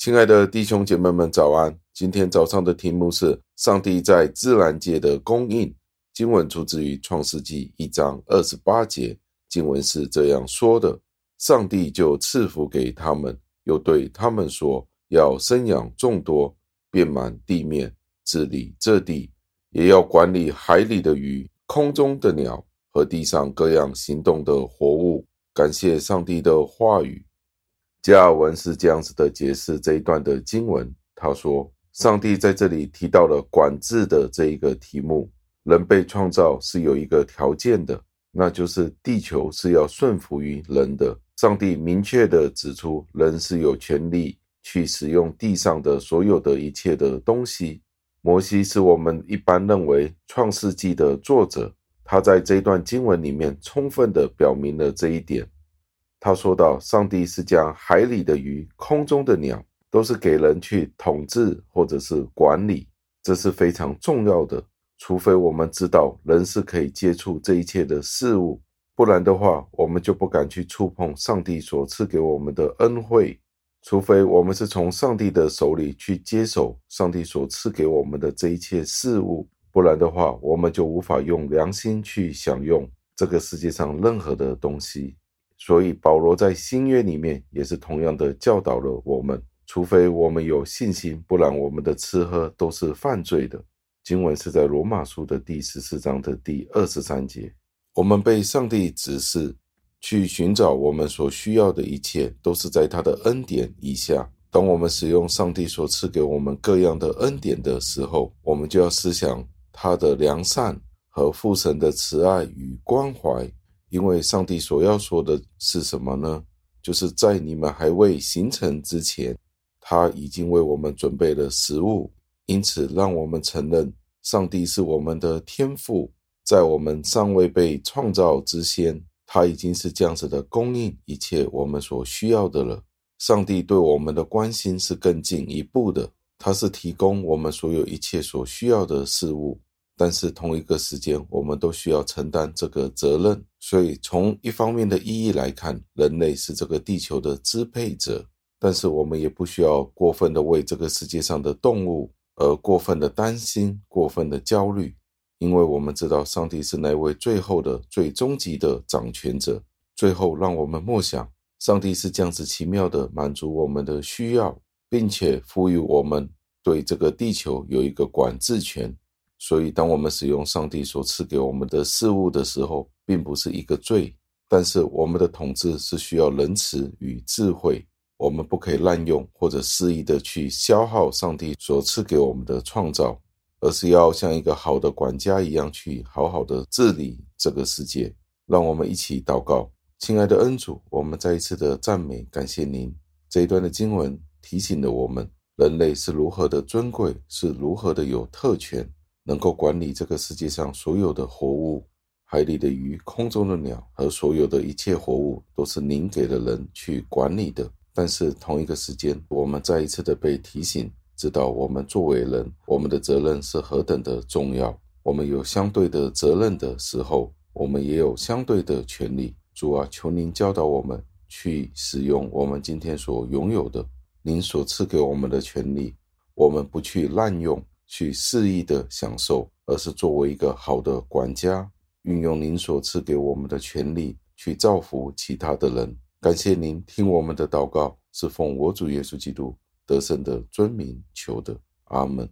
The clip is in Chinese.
亲爱的弟兄姐妹们，早安！今天早上的题目是上帝在自然界的供应。经文出自于创世纪一章二十八节，经文是这样说的：上帝就赐福给他们，又对他们说，要生养众多，遍满地面，治理这地，也要管理海里的鱼、空中的鸟和地上各样行动的活物。感谢上帝的话语。加尔文是这样子的解释这一段的经文。他说，上帝在这里提到了管制的这一个题目。人被创造是有一个条件的，那就是地球是要顺服于人的。上帝明确地指出，人是有权利去使用地上的所有的一切的东西。摩西是我们一般认为创世纪的作者，他在这一段经文里面充分地表明了这一点。他说道：“上帝是将海里的鱼、空中的鸟，都是给人去统治或者是管理，这是非常重要的。除非我们知道人是可以接触这一切的事物，不然的话，我们就不敢去触碰上帝所赐给我们的恩惠。除非我们是从上帝的手里去接手上帝所赐给我们的这一切事物，不然的话，我们就无法用良心去享用这个世界上任何的东西。”所以，保罗在新约里面也是同样的教导了我们：除非我们有信心，不然我们的吃喝都是犯罪的。经文是在罗马书的第十四章的第二十三节。我们被上帝指示去寻找我们所需要的一切，都是在他的恩典以下。当我们使用上帝所赐给我们各样的恩典的时候，我们就要思想他的良善和父神的慈爱与关怀。因为上帝所要说的是什么呢？就是在你们还未形成之前，他已经为我们准备了食物。因此，让我们承认上帝是我们的天父，在我们尚未被创造之前，他已经是这样子的供应一切我们所需要的了。上帝对我们的关心是更进一步的，他是提供我们所有一切所需要的事物。但是同一个时间，我们都需要承担这个责任。所以，从一方面的意义来看，人类是这个地球的支配者。但是，我们也不需要过分的为这个世界上的动物而过分的担心、过分的焦虑，因为我们知道上帝是那位最后的、最终极的掌权者。最后，让我们默想，上帝是这样子奇妙的满足我们的需要，并且赋予我们对这个地球有一个管制权。所以，当我们使用上帝所赐给我们的事物的时候，并不是一个罪。但是，我们的统治是需要仁慈与智慧。我们不可以滥用或者肆意的去消耗上帝所赐给我们的创造，而是要像一个好的管家一样去好好的治理这个世界。让我们一起祷告，亲爱的恩主，我们再一次的赞美感谢您。这一段的经文提醒了我们，人类是如何的尊贵，是如何的有特权。能够管理这个世界上所有的活物，海里的鱼、空中的鸟和所有的一切活物，都是您给的人去管理的。但是同一个时间，我们再一次的被提醒，知道我们作为人，我们的责任是何等的重要。我们有相对的责任的时候，我们也有相对的权利。主啊，求您教导我们去使用我们今天所拥有的，您所赐给我们的权利，我们不去滥用。去肆意的享受，而是作为一个好的管家，运用您所赐给我们的权利去造福其他的人。感谢您听我们的祷告，是奉我主耶稣基督得胜的尊名求的。阿门。